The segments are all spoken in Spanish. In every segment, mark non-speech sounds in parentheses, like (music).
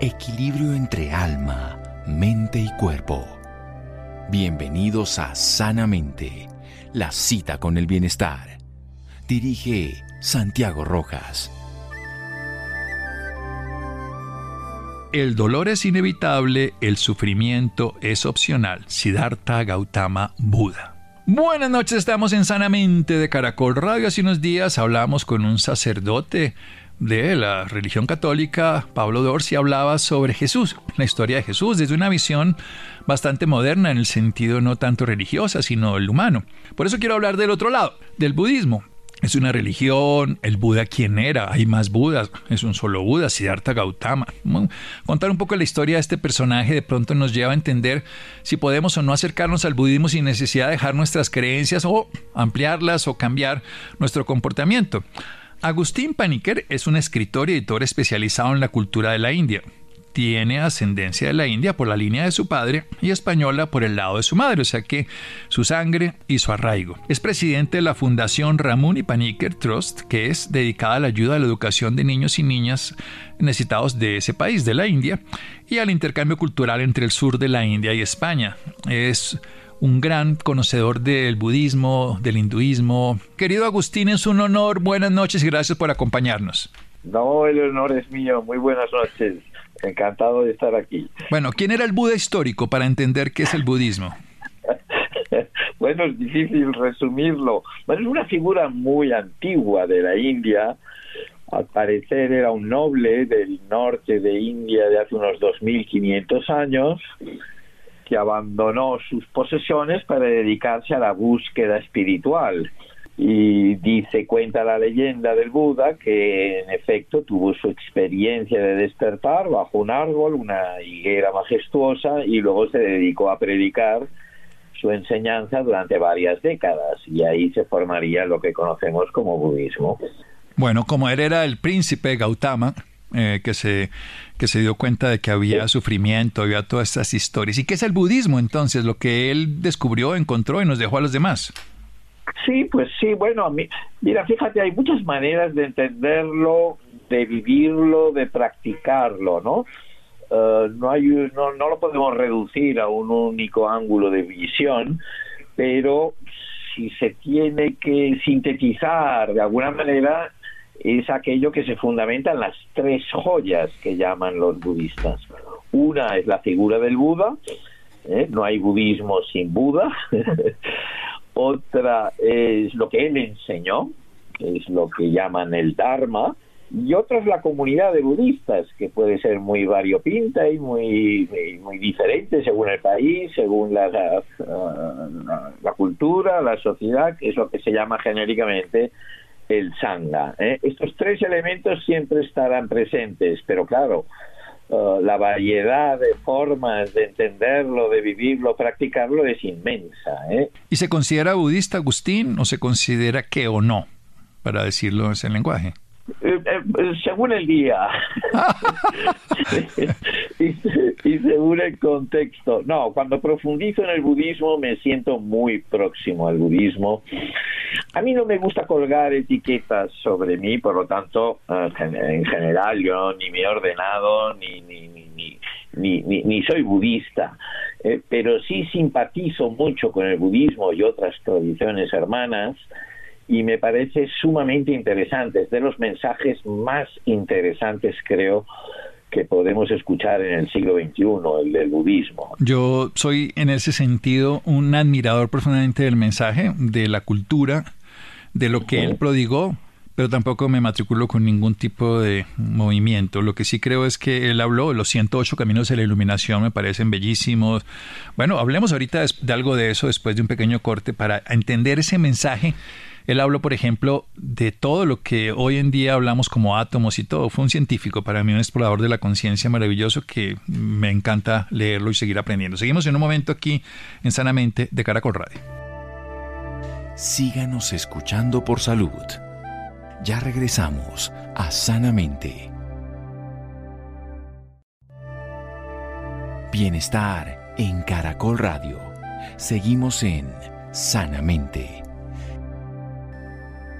equilibrio entre alma, mente y cuerpo. Bienvenidos a Sanamente, la cita con el bienestar. Dirige Santiago Rojas. El dolor es inevitable, el sufrimiento es opcional. Siddhartha Gautama Buda. Buenas noches, estamos en Sanamente de Caracol Radio. Hace unos días hablamos con un sacerdote de la religión católica, Pablo Dorsi hablaba sobre Jesús, la historia de Jesús, desde una visión bastante moderna en el sentido no tanto religiosa, sino el humano. Por eso quiero hablar del otro lado, del budismo. Es una religión, el Buda quién era, hay más Budas, es un solo Buda, Siddhartha Gautama. contar un poco la historia de este personaje de pronto nos lleva a entender si podemos o no acercarnos al budismo sin necesidad de dejar nuestras creencias o ampliarlas o cambiar nuestro comportamiento. Agustín Paniker es un escritor y editor especializado en la cultura de la India tiene ascendencia de la India por la línea de su padre y española por el lado de su madre, o sea que su sangre y su arraigo. Es presidente de la Fundación Ramón y Paniker Trust, que es dedicada a la ayuda a la educación de niños y niñas necesitados de ese país, de la India, y al intercambio cultural entre el sur de la India y España. Es un gran conocedor del budismo, del hinduismo. Querido Agustín, es un honor. Buenas noches y gracias por acompañarnos. No, el honor es mío. Muy buenas noches. Encantado de estar aquí. Bueno, ¿quién era el Buda histórico para entender qué es el budismo? (laughs) bueno, es difícil resumirlo. Bueno, es una figura muy antigua de la India. Al parecer era un noble del norte de India de hace unos 2.500 años que abandonó sus posesiones para dedicarse a la búsqueda espiritual y dice, cuenta la leyenda del Buda que en efecto tuvo su experiencia de despertar bajo un árbol, una higuera majestuosa, y luego se dedicó a predicar su enseñanza durante varias décadas, y ahí se formaría lo que conocemos como budismo. Bueno, como él era el príncipe Gautama, eh, que, se, que se dio cuenta de que había sufrimiento, había todas estas historias. ¿Y qué es el budismo entonces? Lo que él descubrió, encontró y nos dejó a los demás. Sí, pues sí, bueno, mira, fíjate, hay muchas maneras de entenderlo, de vivirlo, de practicarlo, ¿no? Eh, no, hay, no, no lo podemos reducir a un único ángulo de visión, pero si se tiene que sintetizar de alguna manera, es aquello que se fundamenta en las tres joyas que llaman los budistas. Una es la figura del Buda, ¿eh? no hay budismo sin Buda. (laughs) otra es lo que él enseñó, es lo que llaman el Dharma, y otra es la comunidad de budistas, que puede ser muy variopinta y muy, muy, diferente según el país, según la, la, cultura, la sociedad, que es lo que se llama genéricamente el Sangha. ¿eh? Estos tres elementos siempre estarán presentes, pero claro, Uh, la variedad de formas de entenderlo, de vivirlo, practicarlo es inmensa. ¿eh? ¿Y se considera budista Agustín o se considera que o no, para decirlo en ese lenguaje? Eh, eh, según el día (laughs) (laughs) y, según el contexto. No, cuando profundizo en el budismo me siento muy próximo al budismo. A mí no me gusta colgar etiquetas sobre mí, por lo tanto, eh, en general yo ni me he ordenado ni, ni, ni, ni, ni soy budista, pero sí simpatizo mucho con el budismo y otras tradiciones hermanas y me parece sumamente interesante, es de los mensajes más interesantes creo que podemos escuchar en el siglo XXI, el del budismo. Yo soy en ese sentido un admirador profundamente del mensaje, de la cultura, de lo que él prodigó, pero tampoco me matriculo con ningún tipo de movimiento. Lo que sí creo es que él habló, los 108 caminos de la iluminación me parecen bellísimos. Bueno, hablemos ahorita de algo de eso después de un pequeño corte para entender ese mensaje él habló, por ejemplo, de todo lo que hoy en día hablamos como átomos y todo. Fue un científico, para mí un explorador de la conciencia maravilloso que me encanta leerlo y seguir aprendiendo. Seguimos en un momento aquí en Sanamente de Caracol Radio. Síganos escuchando por salud. Ya regresamos a Sanamente. Bienestar en Caracol Radio. Seguimos en Sanamente.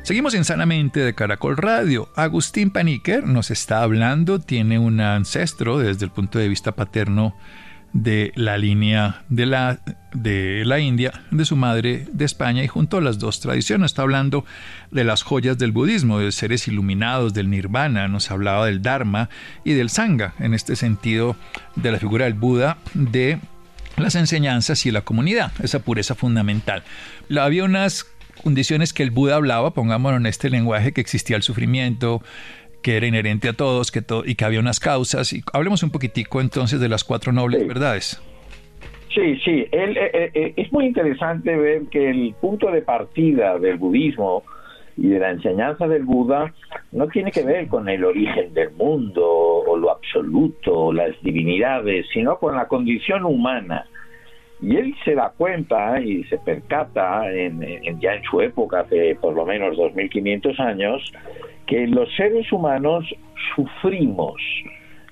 Seguimos en Sanamente de Caracol Radio. Agustín Paniker nos está hablando, tiene un ancestro desde el punto de vista paterno de la línea de la, de la India, de su madre de España, y junto a las dos tradiciones está hablando de las joyas del budismo, de seres iluminados, del nirvana, nos hablaba del dharma y del sangha, en este sentido de la figura del Buda, de las enseñanzas y la comunidad, esa pureza fundamental. Había unas condiciones que el Buda hablaba, pongámoslo en este lenguaje, que existía el sufrimiento, que era inherente a todos que y que había unas causas. Y hablemos un poquitico entonces de las cuatro nobles verdades. Sí, sí, eh, eh, eh, es muy interesante ver que el punto de partida del budismo y de la enseñanza del Buda no tiene que ver con el origen del mundo o lo absoluto, las divinidades, sino con la condición humana. Y él se da cuenta y se percata, en, ya en su época, hace por lo menos 2500 años, que los seres humanos sufrimos.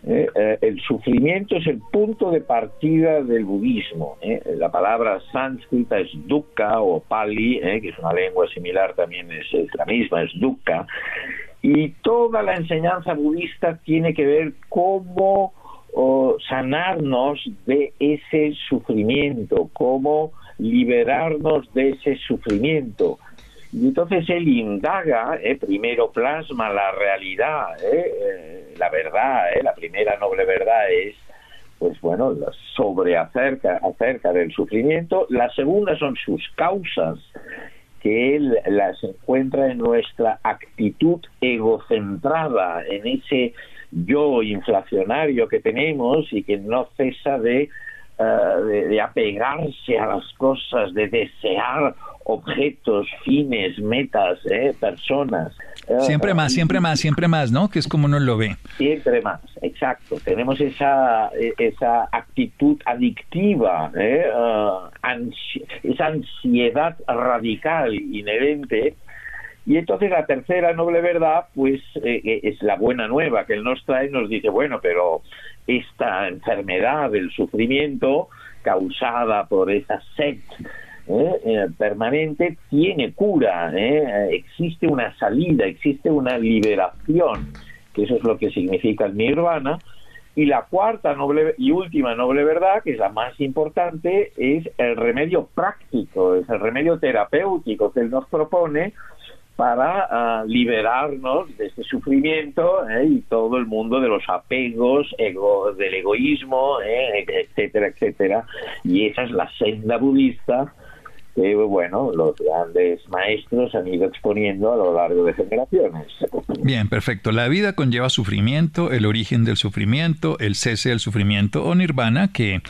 ¿eh? Eh, el sufrimiento es el punto de partida del budismo. ¿eh? La palabra sánscrita es dukkha o pali, que es una lengua similar también, es, la misma, es dukkha. Y toda la enseñanza budista tiene que ver cómo sanarnos de ese sufrimiento, cómo liberarnos de ese sufrimiento. Y entonces él indaga, eh, primero plasma la realidad, eh, eh, la verdad, la primera noble verdad es, pues bueno, sobre acerca, acerca del sufrimiento. La segunda son sus causas, que él las encuentra en nuestra actitud egocentrada, en ese yo inflacionario que tenemos y que no cesa de, de apegarse a las cosas, de desear objetos, fines, metas, ¿eh? personas. Siempre más, siempre más, siempre más, ¿no? Que es como uno lo ve. Siempre más, exacto. Tenemos esa, esa actitud adictiva, ¿eh? Ah, esa ansiedad radical inherente. Y entonces la tercera noble verdad, pues eh, es la buena nueva que él nos trae, nos dice, bueno, pero esta enfermedad, el sufrimiento causada por esa sed ¿eh? Eh, permanente tiene cura, ¿eh? existe una salida, existe una liberación, que eso es lo que significa el nirvana. Y la cuarta noble y última noble verdad, que es la más importante, es el remedio práctico, es el remedio terapéutico que él nos propone para ah, liberarnos de este sufrimiento y todo el mundo de los apegos, ego, del egoísmo, etcétera, etcétera. Y esa es la senda budista que bueno, los grandes maestros han ido exponiendo a lo largo de generaciones. Bien, perfecto. La vida conlleva sufrimiento, el origen del sufrimiento, el cese del sufrimiento o nirvana, que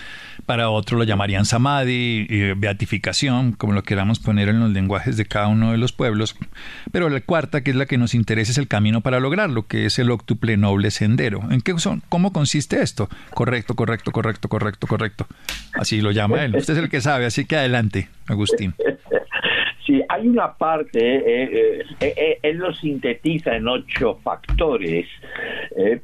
para otros lo llamarían samadhi, beatificación, como lo queramos poner en los lenguajes de cada uno de los pueblos. Pero la cuarta, que es la que nos interesa, es el camino para lograrlo, que es el octuple noble sendero. ¿En qué son? ¿Cómo consiste esto? Correcto, correcto, correcto, correcto, correcto. Así lo llama él. Usted es el que sabe, así que adelante, Agustín. (laughs) Sí, hay una parte, eh, eh, eh, él lo sintetiza en ocho factores,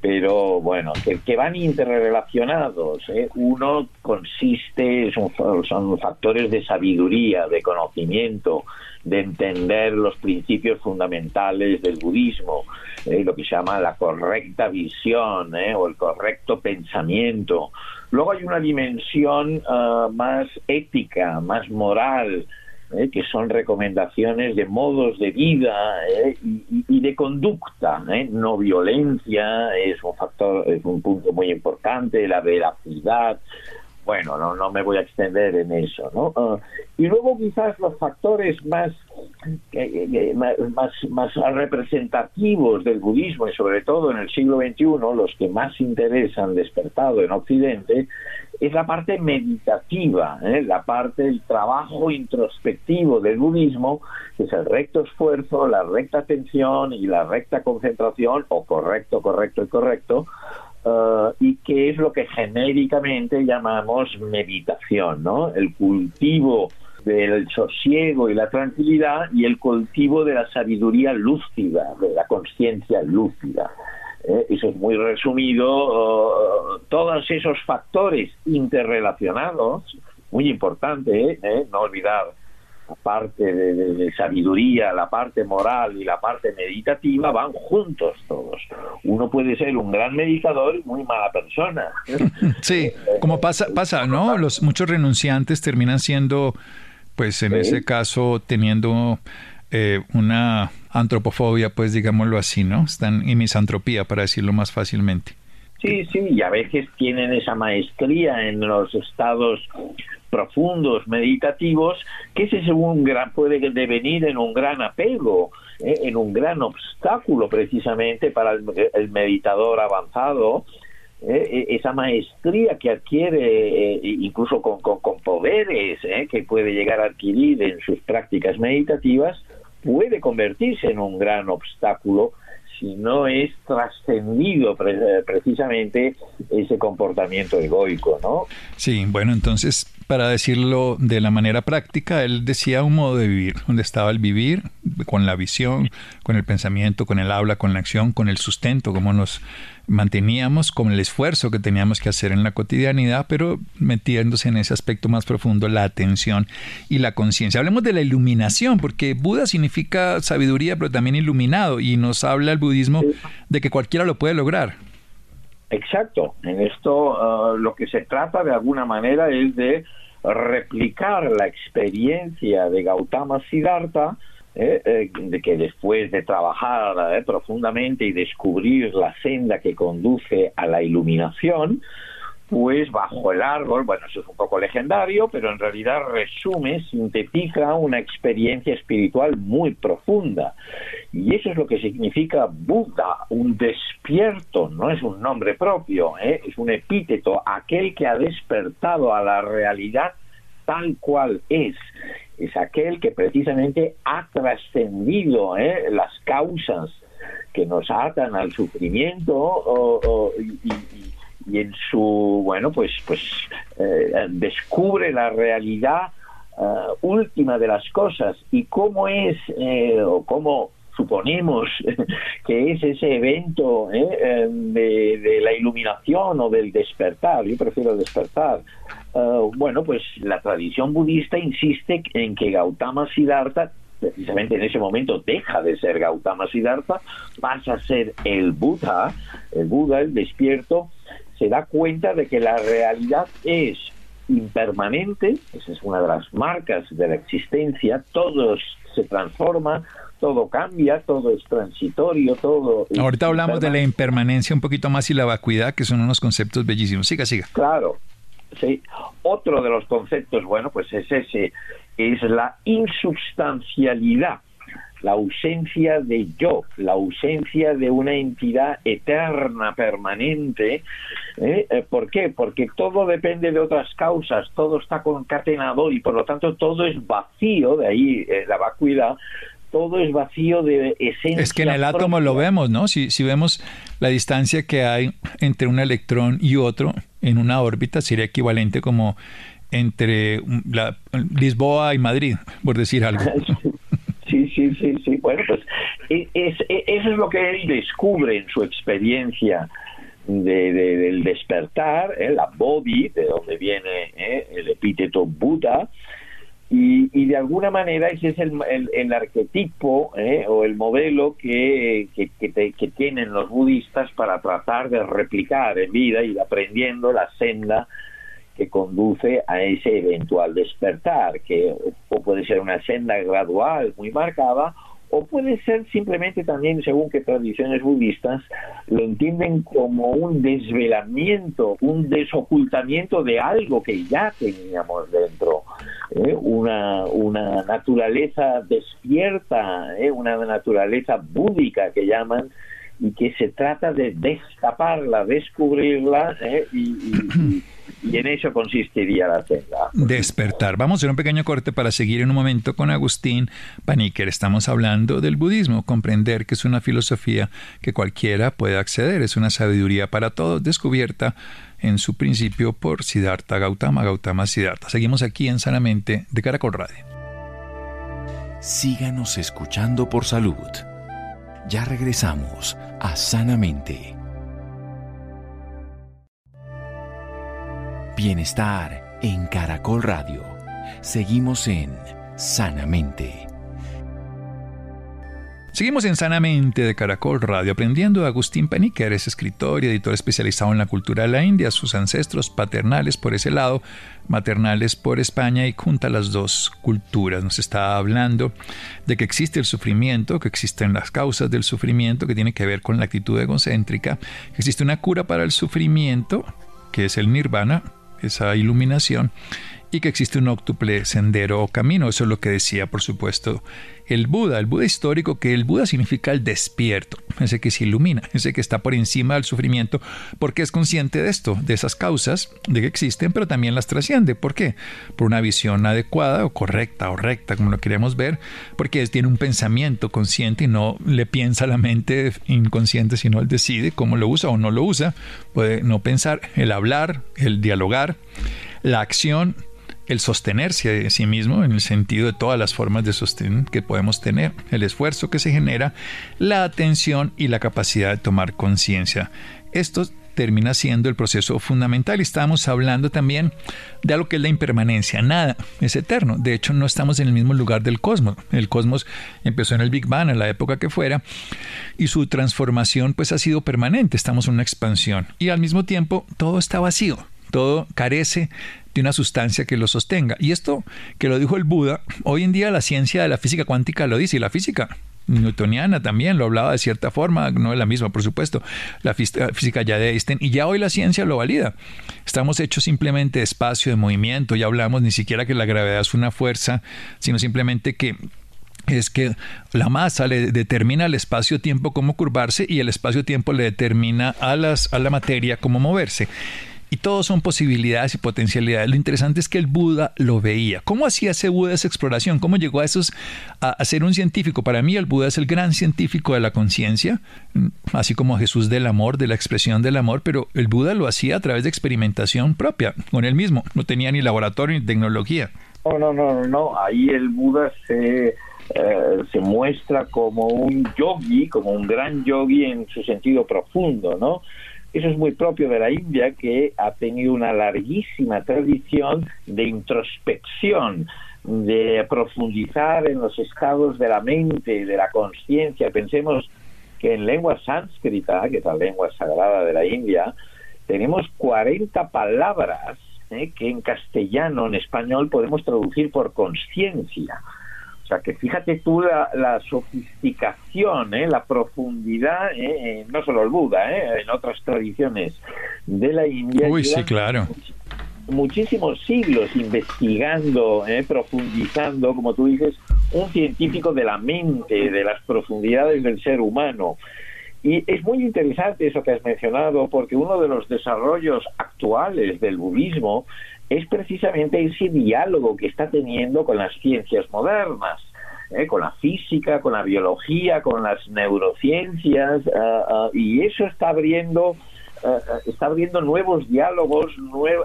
pero bueno, que, van interrelacionados. Uno consiste, son, factores de sabiduría, de conocimiento, de entender los principios fundamentales del budismo, lo que se llama la correcta visión o el correcto pensamiento. Luego hay una dimensión ah, más ética, más moral, ¿eh? que son recomendaciones de modos de vida ¿eh? y, de conducta. ¿eh? No violencia es un factor, es un punto muy importante, la veracidad. Bueno, no, no me voy a extender en eso, ¿no? Ah, y luego quizás los factores más, más, representativos del budismo y sobre todo en el siglo XXI, los que más interés han despertado en Occidente, es la parte meditativa, ¿eh? la parte del trabajo introspectivo del budismo, que es el recto esfuerzo, la recta atención y la recta concentración, o correcto, correcto y correcto, uh, y que es lo que genéricamente llamamos meditación, ¿no? El cultivo del sosiego y la tranquilidad y el cultivo de la sabiduría lúcida, de la conciencia lúcida. ¿eh? eso es muy resumido, todos esos factores interrelacionados, muy importante, ¿eh? no olvidar parte de, sabiduría, la parte moral y la parte meditativa van juntos todos. Uno puede ser un gran meditador y muy mala persona. (laughs) Sí, como pasa, pasa, ¿no? Los muchos renunciantes terminan siendo, pues en ese caso, teniendo eh, una antropofobia, pues digámoslo así, ¿no? Están en misantropía, para decirlo más fácilmente. Sí, sí, y a veces tienen esa maestría en los estados profundos, meditativos, que ese un gran, puede devenir en un gran apego, eh, en un gran obstáculo precisamente para el, meditador avanzado, eh, e, esa maestría que adquiere, eh, incluso con, con, poderes que puede llegar a adquirir en sus prácticas meditativas, puede convertirse en un gran obstáculo si no es trascendido precisamente ese comportamiento egoico, ¿no? Sí, bueno, entonces, para decirlo de la manera práctica, él decía un modo de vivir, donde estaba el vivir, con la visión, con el pensamiento, con el habla, con la acción, con el sustento, como nos manteníamos con el esfuerzo que teníamos que hacer en la cotidianidad, pero metiéndose en ese aspecto más profundo, la atención y la conciencia. Hablemos de la iluminación, porque Buda significa sabiduría, pero también iluminado, y nos habla el budismo de que cualquiera lo puede lograr. Exacto. En esto uh, lo que se trata de alguna manera es de replicar la experiencia de Gautama Siddhartha ¿eh? Eh, de que después de trabajar eh, profundamente y descubrir la senda que conduce a la iluminación, pues bajo el árbol, bueno, eso es un poco legendario, pero en realidad resume, sintetiza una experiencia espiritual muy profunda. Y eso es lo que significa Buda, un despierto, no es un nombre propio, es un epíteto, aquel que ha despertado a la realidad tal cual es es aquel que precisamente ha trascendido ¿eh? las causas que nos atan al sufrimiento y, en su bueno pues pues eh, descubre la realidad eh, última de las cosas. Y cómo es o cómo suponemos (laughs) que es ese evento de, de, la iluminación o del despertar, yo prefiero despertar, Uh, bueno, pues la tradición budista insiste en que Gautama Siddhartha precisamente en ese momento deja de ser Gautama Siddhartha, pasa a ser el Buda, el Buda, el despierto, se da cuenta de que la realidad es impermanente, esa es una de las marcas de la existencia, todo se transforma, todo cambia, todo es transitorio, todo... Ahorita hablamos de la impermanencia un poquito más y la vacuidad, que son unos conceptos bellísimos. Siga, siga. Claro, ¿sí? Otro de los conceptos, bueno, pues es ese, es la insubstancialidad, la ausencia de yo, la ausencia de una entidad eterna, permanente. ¿eh? Eh, ¿Por qué? Porque todo depende de otras causas, todo está concatenado y por lo tanto todo es vacío, de ahí eh, la vacuidad, todo es vacío de esencia. Es que en el átomo lo vemos, ¿no? Si, si vemos la distancia que hay entre un electrón y otro en una órbita, sería equivalente como entre la, Lisboa y Madrid, por decir algo. (laughs) Sí, sí, sí. Bueno, pues e, es, e, eso es lo que él descubre en su experiencia de, del despertar, ¿eh? la Bodhi, de donde viene ¿eh? el epíteto Buda, y, de alguna manera ese es el, arquetipo ¿eh? o el modelo que, que, que, tienen los budistas para tratar de replicar en vida, y aprendiendo la senda que conduce a ese eventual despertar, que o puede ser una senda gradual muy marcada o puede ser simplemente también, según que tradiciones budistas, lo entienden como un desvelamiento, un desocultamiento de algo que ya teníamos dentro, ¿eh? una, una naturaleza despierta, ¿eh? una naturaleza búdica que llaman, y que se trata de destaparla, descubrirla ¿eh? y y en eso consistiría la senda. Despertar. Vamos a hacer un pequeño corte para seguir en un momento con Agustín Paniker. Estamos hablando del budismo, comprender que es una filosofía que cualquiera puede acceder, es una sabiduría para todos, descubierta en su principio por Siddhartha Gautama, Gautama Siddhartha. Seguimos aquí en Sanamente de Caracol Radio. Síganos escuchando por salud. Ya regresamos a Sanamente. Bienestar en Caracol Radio. Seguimos en sanamente. Seguimos en Sanamente de Caracol Radio aprendiendo de Agustín Paniker, es escritor y editor especializado en la cultura de la India, sus ancestros paternales por ese lado, maternales por España y junta las dos culturas. Nos está hablando de que existe el sufrimiento, que existen las causas del sufrimiento que tiene que ver con la actitud egocéntrica, que existe una cura para el sufrimiento, que es el nirvana, esa iluminación, y que existe un óctuple sendero o camino. Eso es lo que decía, por supuesto, el Buda. El Buda histórico, que el Buda significa el despierto, ese que se ilumina, ese que está por encima del sufrimiento, porque es consciente de esto, de esas causas, de que existen, pero también las trasciende. ¿Por qué? Por una visión adecuada o correcta o recta, como lo queremos ver, porque tiene un pensamiento consciente y no le piensa la mente inconsciente, sino él decide cómo lo usa o no lo usa. Puede no pensar, el hablar, el dialogar, la acción el sostenerse a sí mismo en el sentido de todas las formas de sostén que podemos tener, el esfuerzo que se genera, la atención y la capacidad de tomar conciencia. Esto termina siendo el proceso fundamental estamos hablando también de algo que es la impermanencia. Nada es eterno. De hecho, no estamos en el mismo lugar del cosmos. El cosmos empezó en el Big Bang, en la época que fuera, y su transformación pues ha sido permanente. Estamos en una expansión y al mismo tiempo todo está vacío. Todo carece de una sustancia que lo sostenga. Y esto que lo dijo el Buda, hoy en día la ciencia de la física cuántica lo dice y la física newtoniana también lo hablaba de cierta forma, no es la misma, por supuesto, la física ya de Einstein, y ya hoy la ciencia lo valida. Estamos hechos simplemente de espacio, de movimiento, ya hablamos ni siquiera que la gravedad es una fuerza, sino simplemente que es que la masa le determina al espacio-tiempo cómo curvarse y el espacio-tiempo le determina a, las, a la materia cómo moverse. Y todos son posibilidades y potencialidades. Lo interesante es que el Buda lo veía. ¿Cómo hacía ese Buda esa exploración? ¿Cómo llegó a, esos, a, ser un científico? Para mí el Buda es el gran científico de la conciencia, mm, así como Jesús del amor, de la expresión del amor, pero el Buda lo hacía a través de experimentación propia, con él mismo. No tenía ni laboratorio ni tecnología. No, no, no, no. Ahí el Buda se... Eh, se muestra como un yogi, como un gran yogi en su sentido profundo, ¿no? Eso es muy propio de la India, que ha tenido una larguísima tradición de introspección, de profundizar en los estados de la mente, de la conciencia. Pensemos que en lengua sánscrita, que es la lengua sagrada de la India, tenemos 40 palabras ¿eh? que en castellano, en español, podemos traducir por conciencia que fíjate tú la, sofisticación, ¿eh? la profundidad, ¿eh? no solo el Buda, ¿eh? en otras tradiciones de la India. Uy, sí, claro. Muchísimos siglos investigando, profundizando, como tú dices, un científico de la mente, de las profundidades del ser humano. Y es muy interesante eso que has mencionado, porque uno de los desarrollos actuales del budismo es precisamente ese diálogo que está teniendo con las ciencias modernas. ¿eh? con la física, con la biología, con las neurociencias, ah, y eso está abriendo ah, está abriendo nuevos diálogos,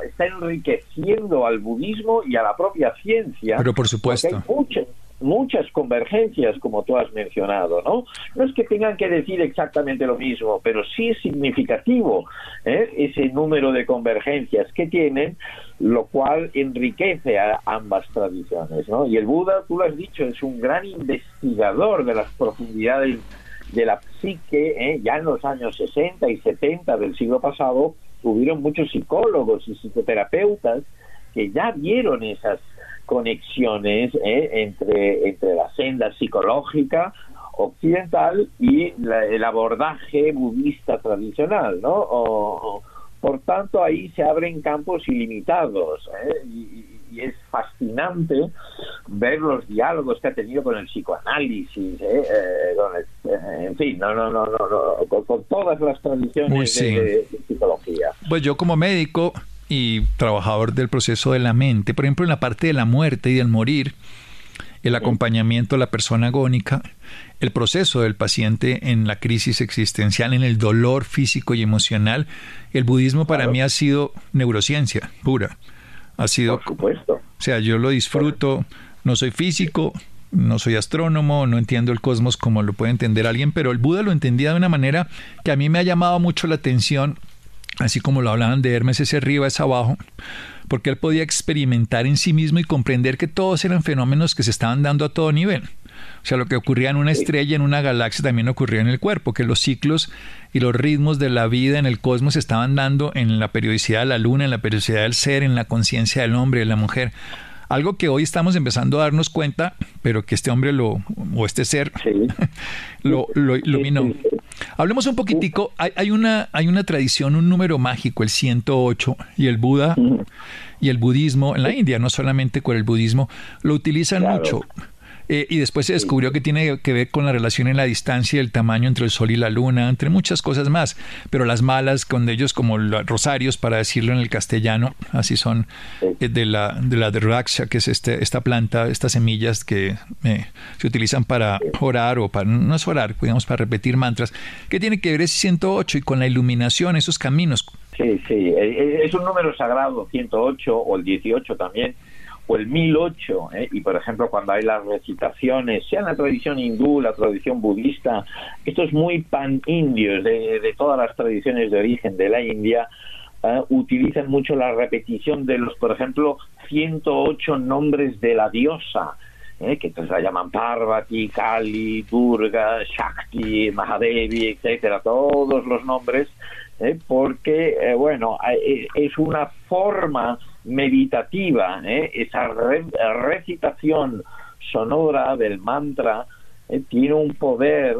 está enriqueciendo al budismo y a la propia ciencia. Pero por supuesto. Hay muchas convergencias, como tú has mencionado, ¿no? No es que tengan que decir exactamente lo mismo, pero sí es significativo ¿eh? ese número de convergencias que tienen, lo cual enriquece a ambas tradiciones, ¿no? Y el Buda, tú lo has dicho, es un gran investigador de las profundidades de la psique, ¿eh? ya en los años 60 y 70 del siglo pasado, hubieron muchos psicólogos y psicoterapeutas que ya vieron esas conexiones ¿eh? entre, entre la senda psicológica occidental y el abordaje budista tradicional, ¿no? Por tanto, ahí se abren campos ilimitados ¿eh? y, es fascinante ver los diálogos que ha tenido con el psicoanálisis, ¿eh? en fin, no, no, no, no, con, todas las tradiciones de psicología. Pues yo como médico y trabajador del proceso de la mente, por ejemplo, en la parte de la muerte y del morir, el acompañamiento a la persona agónica, el proceso del paciente en la crisis existencial, en el dolor físico y emocional, el budismo para mí ha sido neurociencia pura. Ha sido, Por supuesto. O sea, yo lo disfruto, no soy físico, no soy astrónomo, no entiendo el cosmos como lo puede entender alguien, pero el Buda lo entendía de una manera que a mí me ha llamado mucho la atención así como lo hablaban de Hermes, ese arriba, es abajo, porque él podía experimentar en sí mismo y comprender que todos eran fenómenos que se estaban dando a todo nivel. O sea, lo que ocurría en una estrella, en una galaxia, también ocurría en el cuerpo, que los ciclos y los ritmos de la vida en el cosmos se estaban dando en la periodicidad de la luna, en la periodicidad del ser, en la conciencia del hombre de la mujer. Algo que hoy estamos empezando a darnos cuenta, pero que este hombre lo, o este ser (laughs) lo, lo, iluminó. Hablemos un poquitico, hay, una, hay una tradición, un número mágico, el 108, y el Buda y el budismo en la India, no solamente con el budismo, lo utilizan mucho. Eh, y después se descubrió que tiene que ver con la relación en la distancia y el tamaño entre el Sol y la Luna, entre muchas cosas más. Pero las malas, con ellos como los rosarios, para decirlo en el castellano, así son eh, de la de la que es este, esta planta, estas semillas que eh, se utilizan para orar o para, no es orar, digamos, para repetir mantras, que tiene que ver ese 108 y con la iluminación, esos caminos. Sí, sí, es un número sagrado, 108 o el 18 también o el 1008, ¿eh? y por ejemplo cuando hay las recitaciones, sea la tradición hindú, la tradición budista, esto es muy pan-indios de, de, todas las tradiciones de origen de la India, ¿eh? utilizan mucho la repetición de los, por ejemplo, 108 nombres de la diosa, ¿eh? que entonces la llaman Parvati, Kali, Durga, Shakti, Mahadevi, etcétera, todos los nombres, ¿eh? porque, eh, bueno, es una forma meditativa, ¿eh? esa recitación sonora del mantra eh, tiene un poder,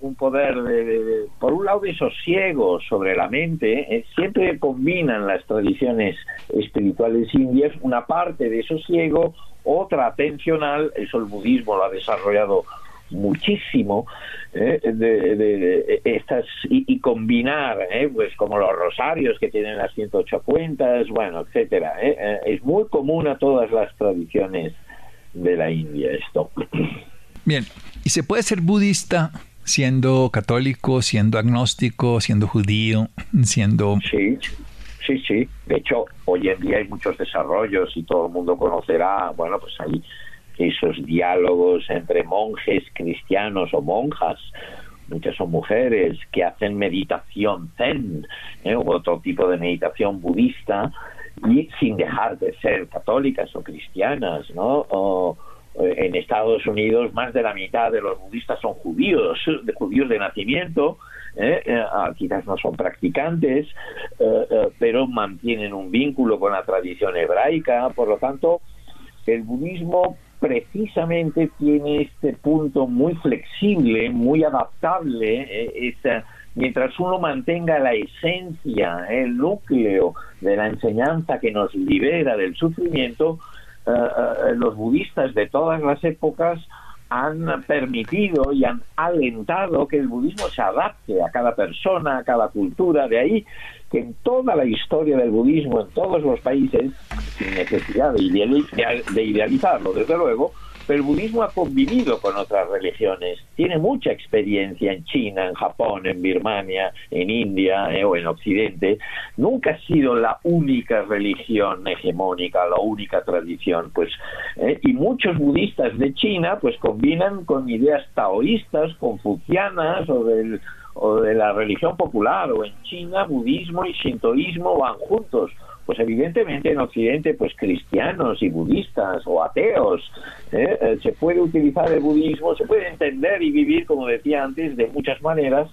un, poder de, por un lado de sosiego sobre la mente, eh, siempre combinan las tradiciones espirituales indias una parte de sosiego, otra atencional, eso el budismo lo ha desarrollado muchísimo ¿eh? de, estas y, combinar ¿eh? pues como los rosarios que tienen las 108 cuentas bueno etcétera ¿eh? es muy común a todas las tradiciones de la India esto bien y se puede ser budista siendo católico siendo agnóstico siendo judío siendo sí sí sí de hecho hoy en día hay muchos desarrollos y todo el mundo conocerá bueno pues hay esos diálogos entre monjes cristianos o monjas, muchas son mujeres que hacen meditación zen ¿eh? o otro tipo de meditación budista y sin dejar de ser católicas o cristianas, ¿no? en Estados Unidos más de la mitad de los budistas son judíos, de judíos de nacimiento, ¿eh? Eh, ah, quizás no son practicantes, pero mantienen un vínculo con la tradición hebraica, por lo tanto, el budismo precisamente tiene este punto muy flexible, muy adaptable, eh, mientras uno mantenga la esencia, el núcleo de la enseñanza que nos libera del sufrimiento, eh, eh, los budistas de todas las épocas han permitido y han alentado que el budismo se adapte a cada persona, a cada cultura. De ahí que en toda la historia del budismo, en todos los países, sin necesidad de, idealizarlo, desde luego, pero el budismo ha convivido con otras religiones. Tiene mucha experiencia en China, en Japón, en Birmania, en India eh, o en Occidente. Nunca ha sido la única religión hegemónica, la única tradición. Pues, eh, y muchos budistas de China pues combinan con ideas taoístas, confucianas o del o de la religión popular, o en China budismo y sintoísmo van juntos. Pues evidentemente en Occidente, pues cristianos y budistas o ateos, ¿eh? Eh, se puede utilizar el budismo, se puede entender y vivir, como decía antes, de muchas maneras,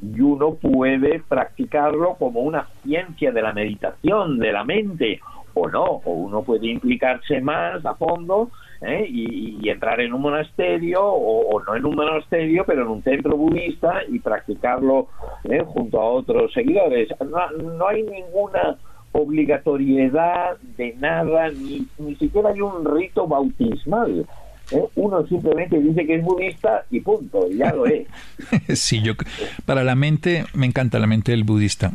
y uno puede practicarlo como una ciencia de la meditación, de la mente, o no, o uno puede implicarse más a fondo ¿eh? y, entrar en un monasterio o, no en un monasterio pero en un centro budista y practicarlo ¿eh? junto a otros seguidores no, hay ninguna obligatoriedad de nada ni, ni siquiera hay un rito bautismal ¿eh? uno simplemente dice que es budista y punto, ya lo es. (laughs) sí, yo para la mente me encanta la mente del budista.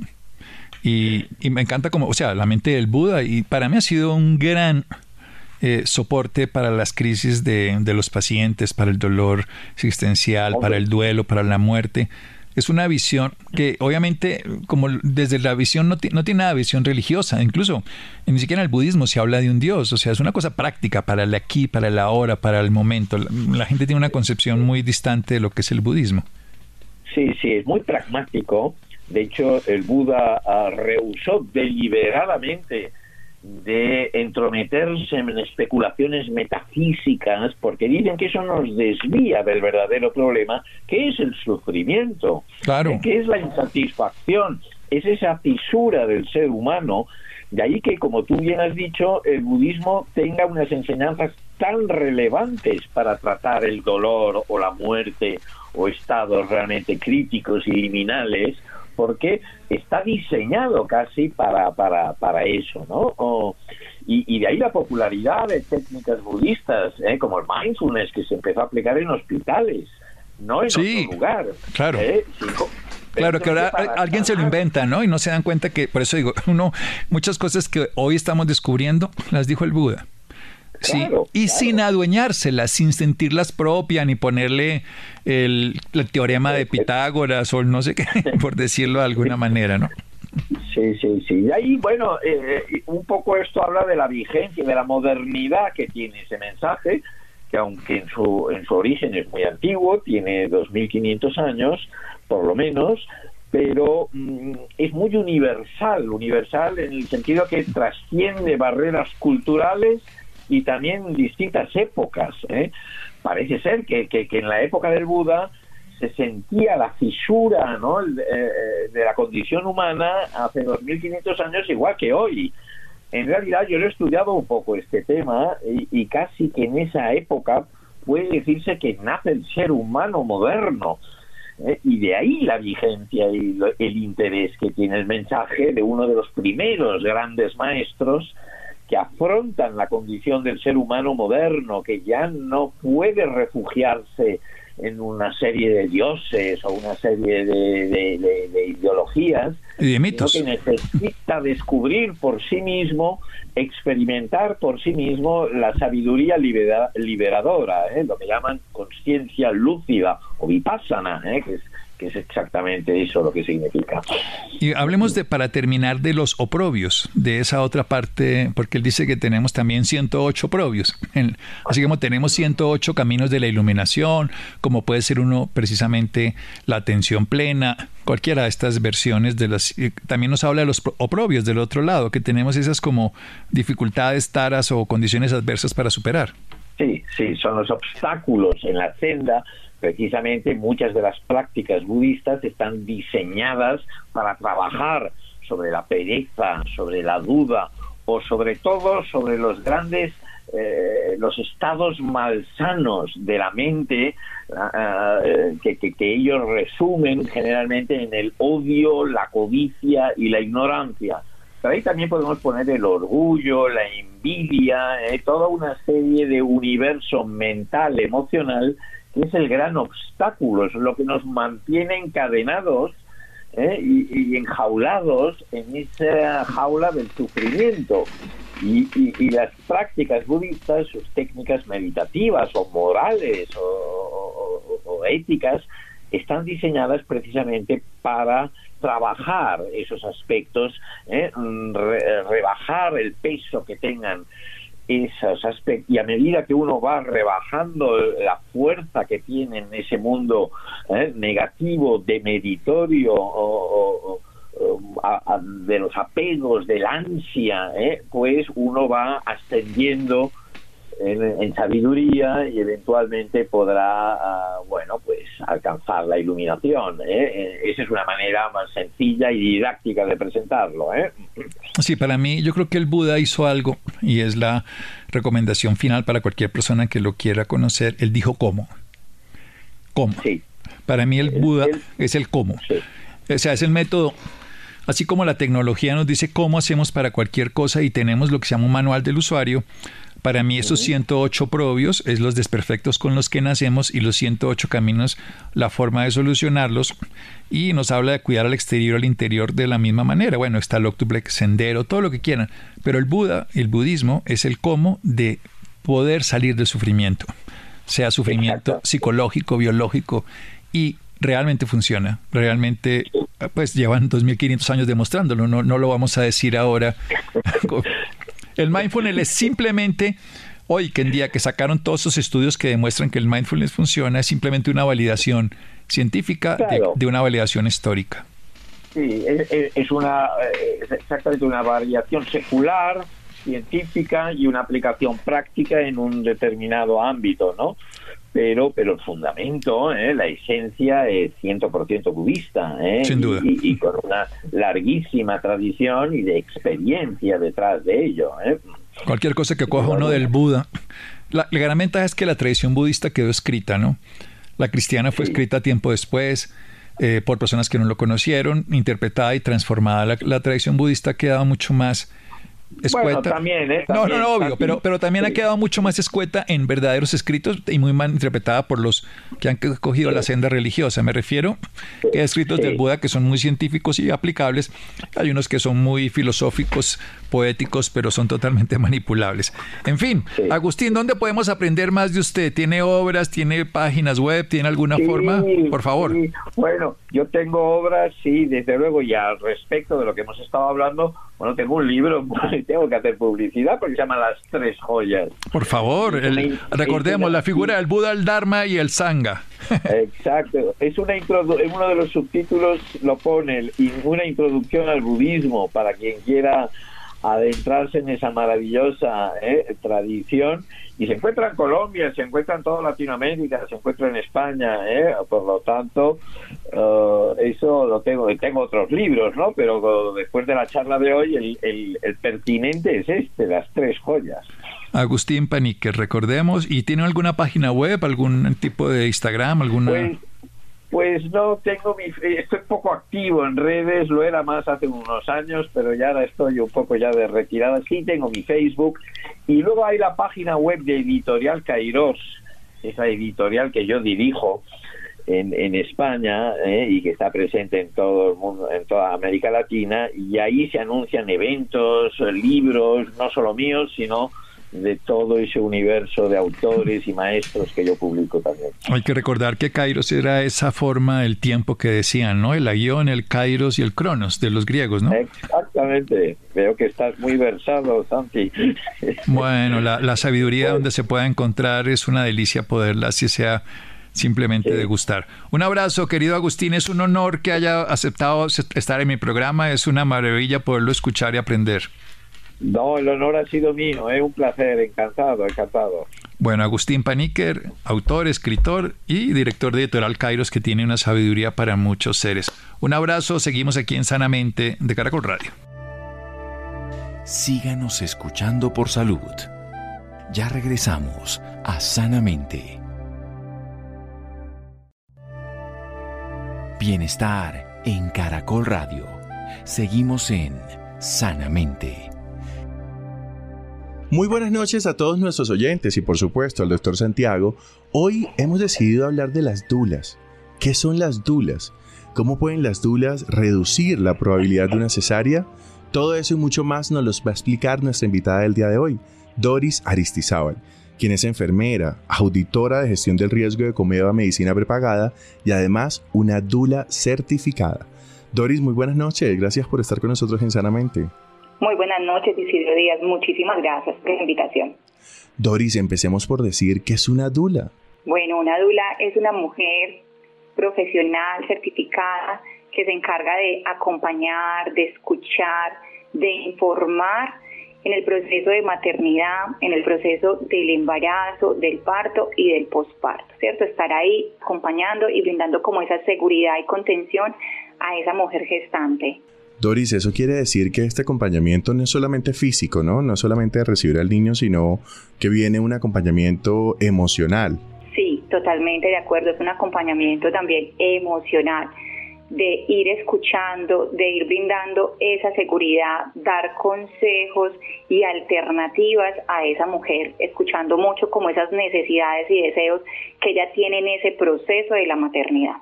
Y, y, me encanta como, o sea, la mente del Buda y para mí ha sido un gran eh, soporte para las crisis de, de, los pacientes, para el dolor existencial, para el duelo, para la muerte. Es una visión que obviamente, como desde la visión no, no tiene nada de visión religiosa, incluso ni siquiera en el budismo se habla de un Dios, o sea, es una cosa práctica para el aquí, para el ahora, para el momento. La, gente tiene una concepción muy distante de lo que es el budismo. Sí, sí, es muy pragmático. De hecho, el Buda uh, rehusó deliberadamente de entrometerse en especulaciones metafísicas, porque dicen que eso nos desvía del verdadero problema, que es el sufrimiento, claro. que es la insatisfacción, es esa fisura del ser humano. De ahí que, como tú bien has dicho, el budismo tenga unas enseñanzas tan relevantes para tratar el dolor o la muerte o estados realmente críticos y liminales, porque está diseñado casi para, para, para eso, ¿no? y, de ahí la popularidad de técnicas budistas, ¿eh? como el mindfulness, que se empezó a aplicar en hospitales, no en otro lugar. Claro. ¿eh? Claro, que ahora alguien se lo inventa, ¿no? Y no se dan cuenta que, por eso digo, (laughs) uno, muchas cosas que hoy estamos descubriendo, las dijo el Buda. Sí, y sin adueñárselas, sin sentirlas propias, ni ponerle el, teorema de Pitágoras o no sé qué, (laughs) por decirlo de alguna manera, ¿no? Sí, sí, sí. Y ahí, bueno, eh, eh, un poco esto habla de la vigencia, de la modernidad que tiene ese mensaje, que aunque en su, en su origen es muy antiguo, tiene 2.500 años, por lo menos, pero mm, es muy universal, universal en el sentido que trasciende barreras culturales y también distintas épocas. ¿eh? Parece ser que, que, en la época del Buda se sentía la fisura ¿no? Eh, de la condición humana hace 2500 años igual que hoy. En realidad yo lo he estudiado un poco este tema y, casi que en esa época puede decirse que nace el ser humano moderno. ¿eh? Y de ahí la vigencia y el interés que tiene el mensaje de uno de los primeros grandes maestros que afrontan la condición del ser humano moderno, que ya no puede refugiarse en una serie de dioses o una serie de, ideologías, y de mitos. que necesita descubrir por sí mismo, experimentar por sí mismo la sabiduría liberadora, ¿eh? lo que llaman conciencia lúcida o vipassana, ¿eh? que es que es exactamente eso lo que significa. Y hablemos de, para terminar, de los oprobios, de esa otra parte, porque él dice que tenemos también 108 oprobios. así como tenemos 108 caminos de la iluminación, como puede ser uno precisamente la atención plena, cualquiera de estas versiones de las... También nos habla de los oprobios del otro lado, que tenemos esas como dificultades, taras o condiciones adversas para superar. Sí, sí, son los obstáculos en la senda precisamente muchas de las prácticas budistas están diseñadas para trabajar sobre la pereza, sobre la duda o sobre todo sobre los grandes eh, los estados malsanos de la mente eh, que, que, ellos resumen generalmente en el odio, la codicia y la ignorancia. Pero ahí también podemos poner el orgullo, la envidia, eh, toda una serie de universo mental, emocional es el gran obstáculo, es lo que nos mantiene encadenados ¿eh? y, enjaulados en esa jaula del sufrimiento. Y, las prácticas budistas, sus técnicas meditativas o morales o, éticas, están diseñadas precisamente para trabajar esos aspectos, ¿eh? rebajar el peso que tengan esos aspectos y a medida que uno va rebajando la fuerza que tiene en ese mundo eh, negativo de meditorio o, de los apegos del ansia eh, pues uno va ascendiendo en, sabiduría y eventualmente podrá, ah, bueno, pues alcanzar la iluminación. ¿eh? ¿eh? Esa es una manera más sencilla y didáctica de presentarlo. ¿eh? Sí, para mí yo creo que el Buda hizo algo y es la recomendación final para cualquier persona que lo quiera conocer. Él dijo cómo. ¿Cómo? Sí. Para mí el Buda es el cómo. O sea, es el método Así como la tecnología nos dice cómo hacemos para cualquier cosa y tenemos lo que se llama un manual del usuario, para mí esos 108 probios es los desperfectos con los que nacemos y los 108 caminos, la forma de solucionarlos. Y nos habla de cuidar al exterior, al interior de la misma manera. Bueno, está el octuple, sendero, todo lo que quieran. Pero el Buda, el budismo, es el cómo de poder salir del sufrimiento. Sea sufrimiento psicológico, biológico. Y realmente funciona. Realmente, pues llevan 2.500 años demostrándolo. No, no lo vamos a decir ahora (laughs) El mindfulness es simplemente, hoy que en día que sacaron todos esos estudios que demuestran que el mindfulness funciona, es simplemente una validación científica de, una validación histórica. Sí, es, una, exactamente una variación secular científica y una aplicación práctica en un determinado ámbito, ¿no? Pero, pero el fundamento, ¿eh? la esencia es 100% budista, ¿eh? Sin duda. Y, y, con una larguísima tradición y de experiencia detrás de ello. ¿eh? Cualquier cosa que coja uno del Buda. La, la, gran ventaja es que la tradición budista quedó escrita, ¿no? La cristiana fue sí. escrita tiempo después. Eh, por personas que no lo conocieron, interpretada y transformada. La, la tradición budista ha quedado mucho más escueta. Bueno, también, ¿eh? no, También, no, no, obvio, pero, pero también Sí. ha quedado mucho más escueta en verdaderos escritos y muy mal interpretada por los que han cogido la senda religiosa. Me refiero que hay escritos Sí. del Buda que son muy científicos y aplicables. Hay unos que son muy filosóficos, poéticos, pero son totalmente (laughs) manipulables. En fin, Sí. Agustín, ¿dónde podemos aprender más de usted? ¿Tiene obras? ¿Tiene páginas web? ¿Tiene alguna Sí, forma? Por favor. sí. Bueno, yo tengo obras, sí, desde luego, y al respecto de lo que hemos estado hablando, bueno, tengo un libro, (laughs) tengo que hacer publicidad porque se llama Las Tres Joyas. Por favor, el- recordemos la figura del Buda, el Dharma y el Sangha. (laughs) Exacto. Es una introdu- en uno de los subtítulos lo pone y una introducción al budismo para quien quiera adentrarse en esa maravillosa eh, tradición y se encuentra en Colombia, se encuentra en toda Latinoamérica, se encuentra en España, eh, por lo tanto eh, eso lo tengo, tengo otros libros, ¿no? Pero después de la charla de hoy el, el- el pertinente es este, las tres joyas. Agustín Panique, recordemos. ¿Y tiene alguna página web, algún tipo de Instagram, alguna? Pues, pues no tengo mi, estoy poco activo en redes, lo era más hace unos años, pero ya ahora estoy un poco ya de retirada. Sí tengo mi Facebook y luego hay la página web de Editorial Kairos, esa editorial que yo dirijo en, en España eh, y que está presente en todo el mundo, en toda América Latina y ahí se anuncian eventos, libros, no solo míos, sino de todo ese universo de autores y maestros que yo publico también. Hay que recordar que Kairos era esa forma del tiempo que decían, ¿no? El agión, el Kairos y el Cronos de los griegos, ¿no? Exactamente. Veo que estás muy versado, Santi. (laughs) Bueno, la, la sabiduría donde se pueda encontrar es una delicia poderla, así sea simplemente Sí. degustar. Un abrazo, querido Agustín. Es un honor que haya aceptado estar en mi programa. Es una maravilla poderlo escuchar y aprender. No, el honor ha sido mío, es un placer, encantado, encantado. Bueno, Agustín Paniker, autor, escritor y director de Editorial Kairos, que tiene una sabiduría para muchos seres. Un abrazo, seguimos aquí en Sanamente de Caracol Radio. Síganos escuchando por salud. Ya regresamos a Sanamente. Bienestar en Caracol Radio. Seguimos en Sanamente. Muy buenas noches a todos nuestros oyentes y por supuesto al doctor Santiago. Hoy hemos decidido hablar de las dulas. ¿Qué son las dulas? ¿Cómo pueden las dulas reducir la probabilidad de una cesárea? Todo eso y mucho más nos los va a explicar nuestra invitada del día de hoy, Doris Aristizábal, quien es enfermera, auditora de gestión del riesgo de comida medicina prepagada y además una dula certificada. Doris, muy buenas noches. Gracias por estar con nosotros en Sanamente. Muy buenas noches, Isidro Díaz. Muchísimas gracias por la invitación. Doris, empecemos por decir qué es una dula. Bueno, una dula es una mujer profesional certificada que se encarga de acompañar, de escuchar, de informar en el proceso de maternidad, en el proceso del embarazo, del parto y del posparto, ¿cierto? Estar ahí acompañando y brindando como esa seguridad y contención a esa mujer gestante. Doris, eso quiere decir que este acompañamiento no es solamente físico, ¿no? No es solamente de recibir al niño, sino que viene un acompañamiento emocional. Sí, totalmente de acuerdo. Es un acompañamiento también emocional, de ir escuchando, de ir brindando esa seguridad, dar consejos y alternativas a esa mujer, escuchando mucho como esas necesidades y deseos que ella tiene en ese proceso de la maternidad.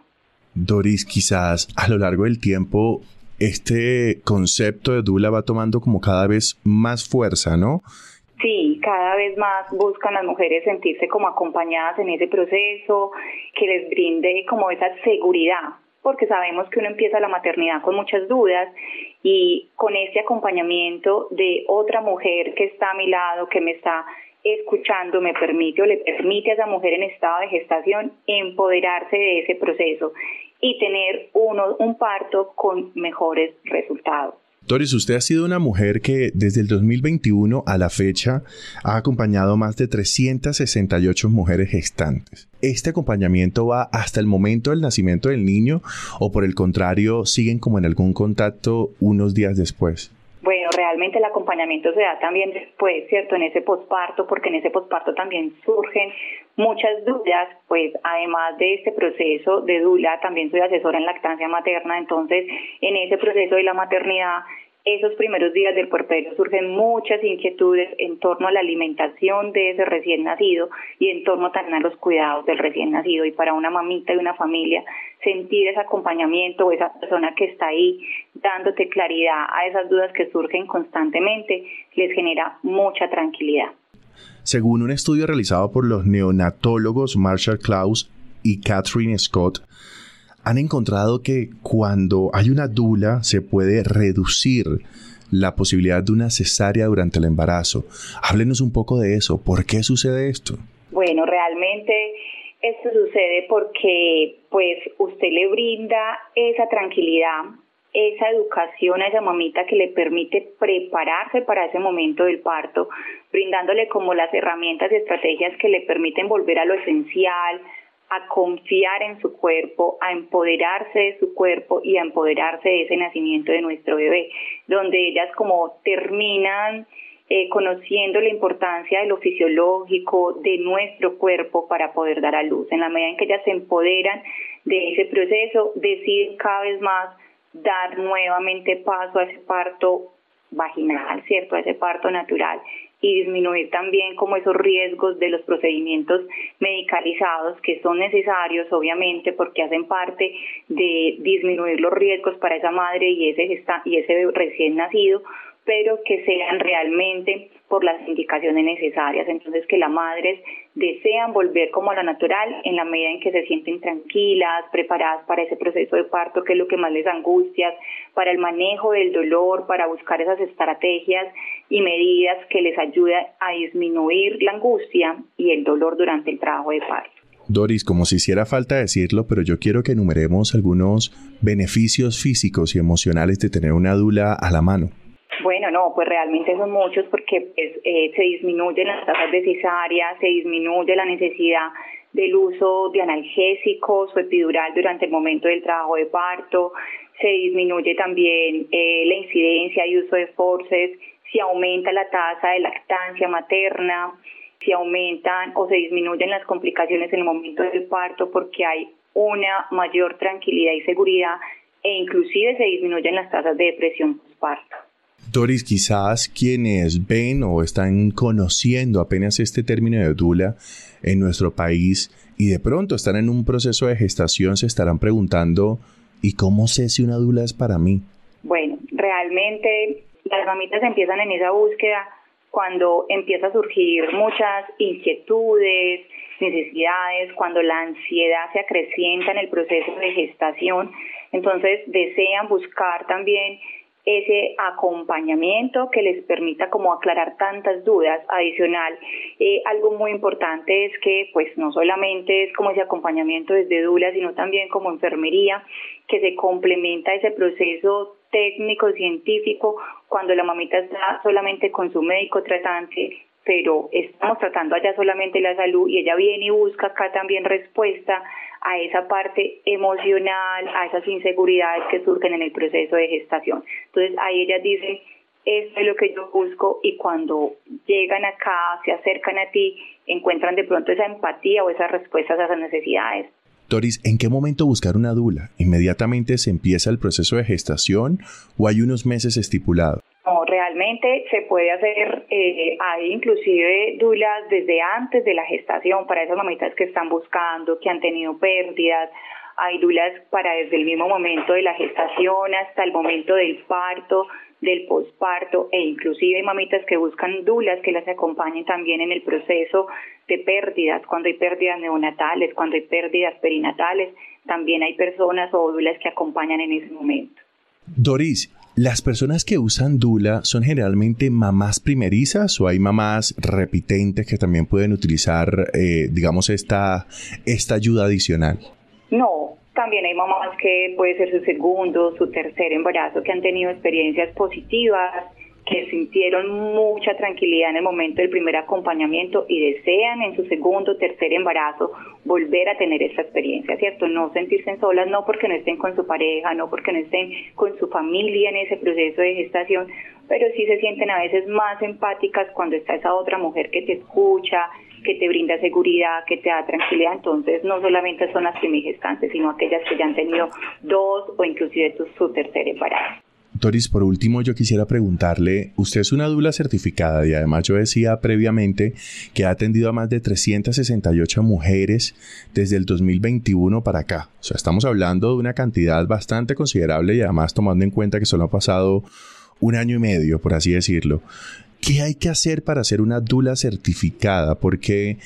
Doris, quizás a lo largo del tiempo este concepto de Dula va tomando como cada vez más fuerza, ¿no? Sí, cada vez más buscan las mujeres sentirse como acompañadas en ese proceso, que les brinde como esa seguridad, porque sabemos que uno empieza la maternidad con muchas dudas y con este acompañamiento de otra mujer que está a mi lado, que me está escuchando, me permite o le permite a esa mujer en estado de gestación empoderarse de ese proceso y tener uno, un parto con mejores resultados. Doris, usted ha sido una mujer que desde el 2021 a la fecha ha acompañado más de 368 mujeres gestantes. ¿Este acompañamiento va hasta el momento del nacimiento del niño o por el contrario siguen como en algún contacto unos días después? Realmente el acompañamiento se da también después, ¿cierto? En ese posparto, porque en ese posparto también surgen muchas dudas, pues además de este proceso de dula, también soy asesora en lactancia materna, entonces en ese proceso de la maternidad esos primeros días del puerperio surgen muchas inquietudes en torno a la alimentación de ese recién nacido y en torno también a los cuidados del recién nacido. Y para una mamita y una familia, sentir ese acompañamiento o esa persona que está ahí dándote claridad a esas dudas que surgen constantemente, les genera mucha tranquilidad. Según un estudio realizado por los neonatólogos Marshall Klaus y Catherine Scott, han encontrado que cuando hay una dula se puede reducir la posibilidad de una cesárea durante el embarazo. Háblenos un poco de eso. ¿Por qué sucede esto? Bueno, realmente esto sucede porque pues usted le brinda esa tranquilidad, esa educación a esa mamita que le permite prepararse para ese momento del parto, brindándole como las herramientas y estrategias que le permiten volver a lo esencial, a confiar en su cuerpo, a empoderarse de su cuerpo y a empoderarse de ese nacimiento de nuestro bebé, donde ellas como terminan eh, conociendo la importancia de lo fisiológico de nuestro cuerpo para poder dar a luz. En la medida en que ellas se empoderan de ese proceso, deciden cada vez más dar nuevamente paso a ese parto vaginal, ¿cierto? A ese parto natural y disminuir también como esos riesgos de los procedimientos medicalizados que son necesarios obviamente porque hacen parte de disminuir los riesgos para esa madre y ese y ese recién nacido pero que sean realmente por las indicaciones necesarias. Entonces, que las madres desean volver como a lo natural en la medida en que se sienten tranquilas, preparadas para ese proceso de parto, que es lo que más les angustia, para el manejo del dolor, para buscar esas estrategias y medidas que les ayuden a disminuir la angustia y el dolor durante el trabajo de parto. Doris, como si hiciera falta decirlo, pero yo quiero que enumeremos algunos beneficios físicos y emocionales de tener una dula a la mano. Bueno, no, pues realmente son muchos porque pues, eh, se disminuyen las tasas de cesárea, se disminuye la necesidad del uso de analgésicos o epidural durante el momento del trabajo de parto, se disminuye también eh, la incidencia y uso de forces, se aumenta la tasa de lactancia materna, se aumentan o se disminuyen las complicaciones en el momento del parto porque hay una mayor tranquilidad y seguridad e inclusive se disminuyen las tasas de depresión postparto. Doris, quizás quienes ven o están conociendo apenas este término de dula en nuestro país y de pronto están en un proceso de gestación se estarán preguntando, ¿y cómo sé si una dula es para mí? Bueno, realmente las mamitas empiezan en esa búsqueda cuando empieza a surgir muchas inquietudes, necesidades, cuando la ansiedad se acrecienta en el proceso de gestación, entonces desean buscar también ese acompañamiento que les permita como aclarar tantas dudas. Adicional, eh, algo muy importante es que pues no solamente es como ese acompañamiento desde DULA, sino también como enfermería, que se complementa ese proceso técnico, científico, cuando la mamita está solamente con su médico tratante pero estamos tratando allá solamente la salud y ella viene y busca acá también respuesta a esa parte emocional, a esas inseguridades que surgen en el proceso de gestación. Entonces ahí ellas dicen, esto es lo que yo busco y cuando llegan acá, se acercan a ti, encuentran de pronto esa empatía o esas respuestas a esas necesidades. Doris, ¿en qué momento buscar una dula? ¿Inmediatamente se empieza el proceso de gestación o hay unos meses estipulados? Realmente se puede hacer, eh, hay inclusive dulas desde antes de la gestación para esas mamitas que están buscando, que han tenido pérdidas, hay dulas para desde el mismo momento de la gestación hasta el momento del parto, del posparto e inclusive hay mamitas que buscan dulas que las acompañen también en el proceso de pérdidas, cuando hay pérdidas neonatales, cuando hay pérdidas perinatales, también hay personas o dulas que acompañan en ese momento. Doris, ¿Las personas que usan Dula son generalmente mamás primerizas o hay mamás repitentes que también pueden utilizar, eh, digamos, esta, esta ayuda adicional? No, También hay mamás que puede ser su segundo, su tercer embarazo, que han tenido experiencias positivas, que sintieron mucha tranquilidad en el momento del primer acompañamiento y desean en su segundo tercer embarazo volver a tener esta experiencia, ¿cierto? No sentirse solas, no porque no estén con su pareja, no porque no estén con su familia en ese proceso de gestación, pero sí se sienten a veces más empáticas cuando está esa otra mujer que te escucha, que te brinda seguridad, que te da tranquilidad. Entonces, no solamente son las gestantes, sino aquellas que ya han tenido dos o inclusive su tercer embarazo. Doris, por último, yo quisiera preguntarle, usted es una dula certificada y además yo decía previamente que ha atendido a más de 368 mujeres desde el 2021 para acá. O sea, estamos hablando de una cantidad bastante considerable y además tomando en cuenta que solo ha pasado un año y medio, por así decirlo. ¿Qué hay que hacer para ser una dula certificada? Porque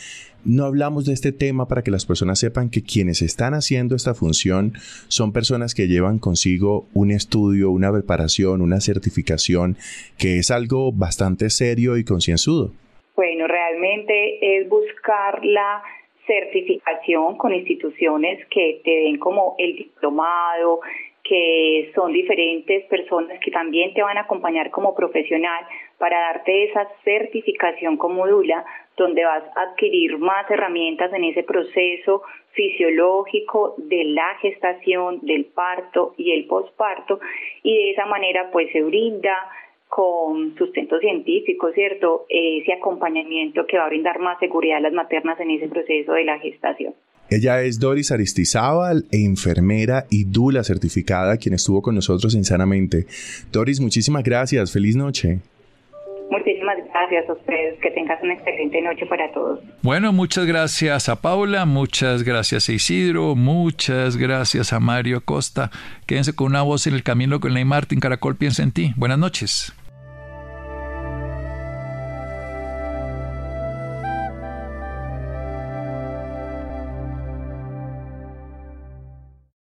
no hablamos de este tema para que las personas sepan que quienes están haciendo esta función son personas que llevan consigo un estudio, una preparación, una certificación, que es algo bastante serio y concienzudo. Bueno, realmente es buscar la certificación con instituciones que te den como el diplomado, que son diferentes personas que también te van a acompañar como profesional para darte esa certificación como DULA, donde vas a adquirir más herramientas en ese proceso fisiológico de la gestación, del parto y el posparto, y de esa manera pues se brinda con sustento científico, ¿cierto? Ese acompañamiento que va a brindar más seguridad a las maternas en ese proceso de la gestación. Ella es Doris Aristizábal, enfermera y dula certificada, quien estuvo con nosotros insanamente. Doris, muchísimas gracias. Feliz noche. Gracias a ustedes. Que tengas una excelente noche para todos. Bueno, muchas gracias a Paula, muchas gracias a Isidro, muchas gracias a Mario Costa. Quédense con una voz en el camino con Ley Martín Caracol piensa en ti. Buenas noches.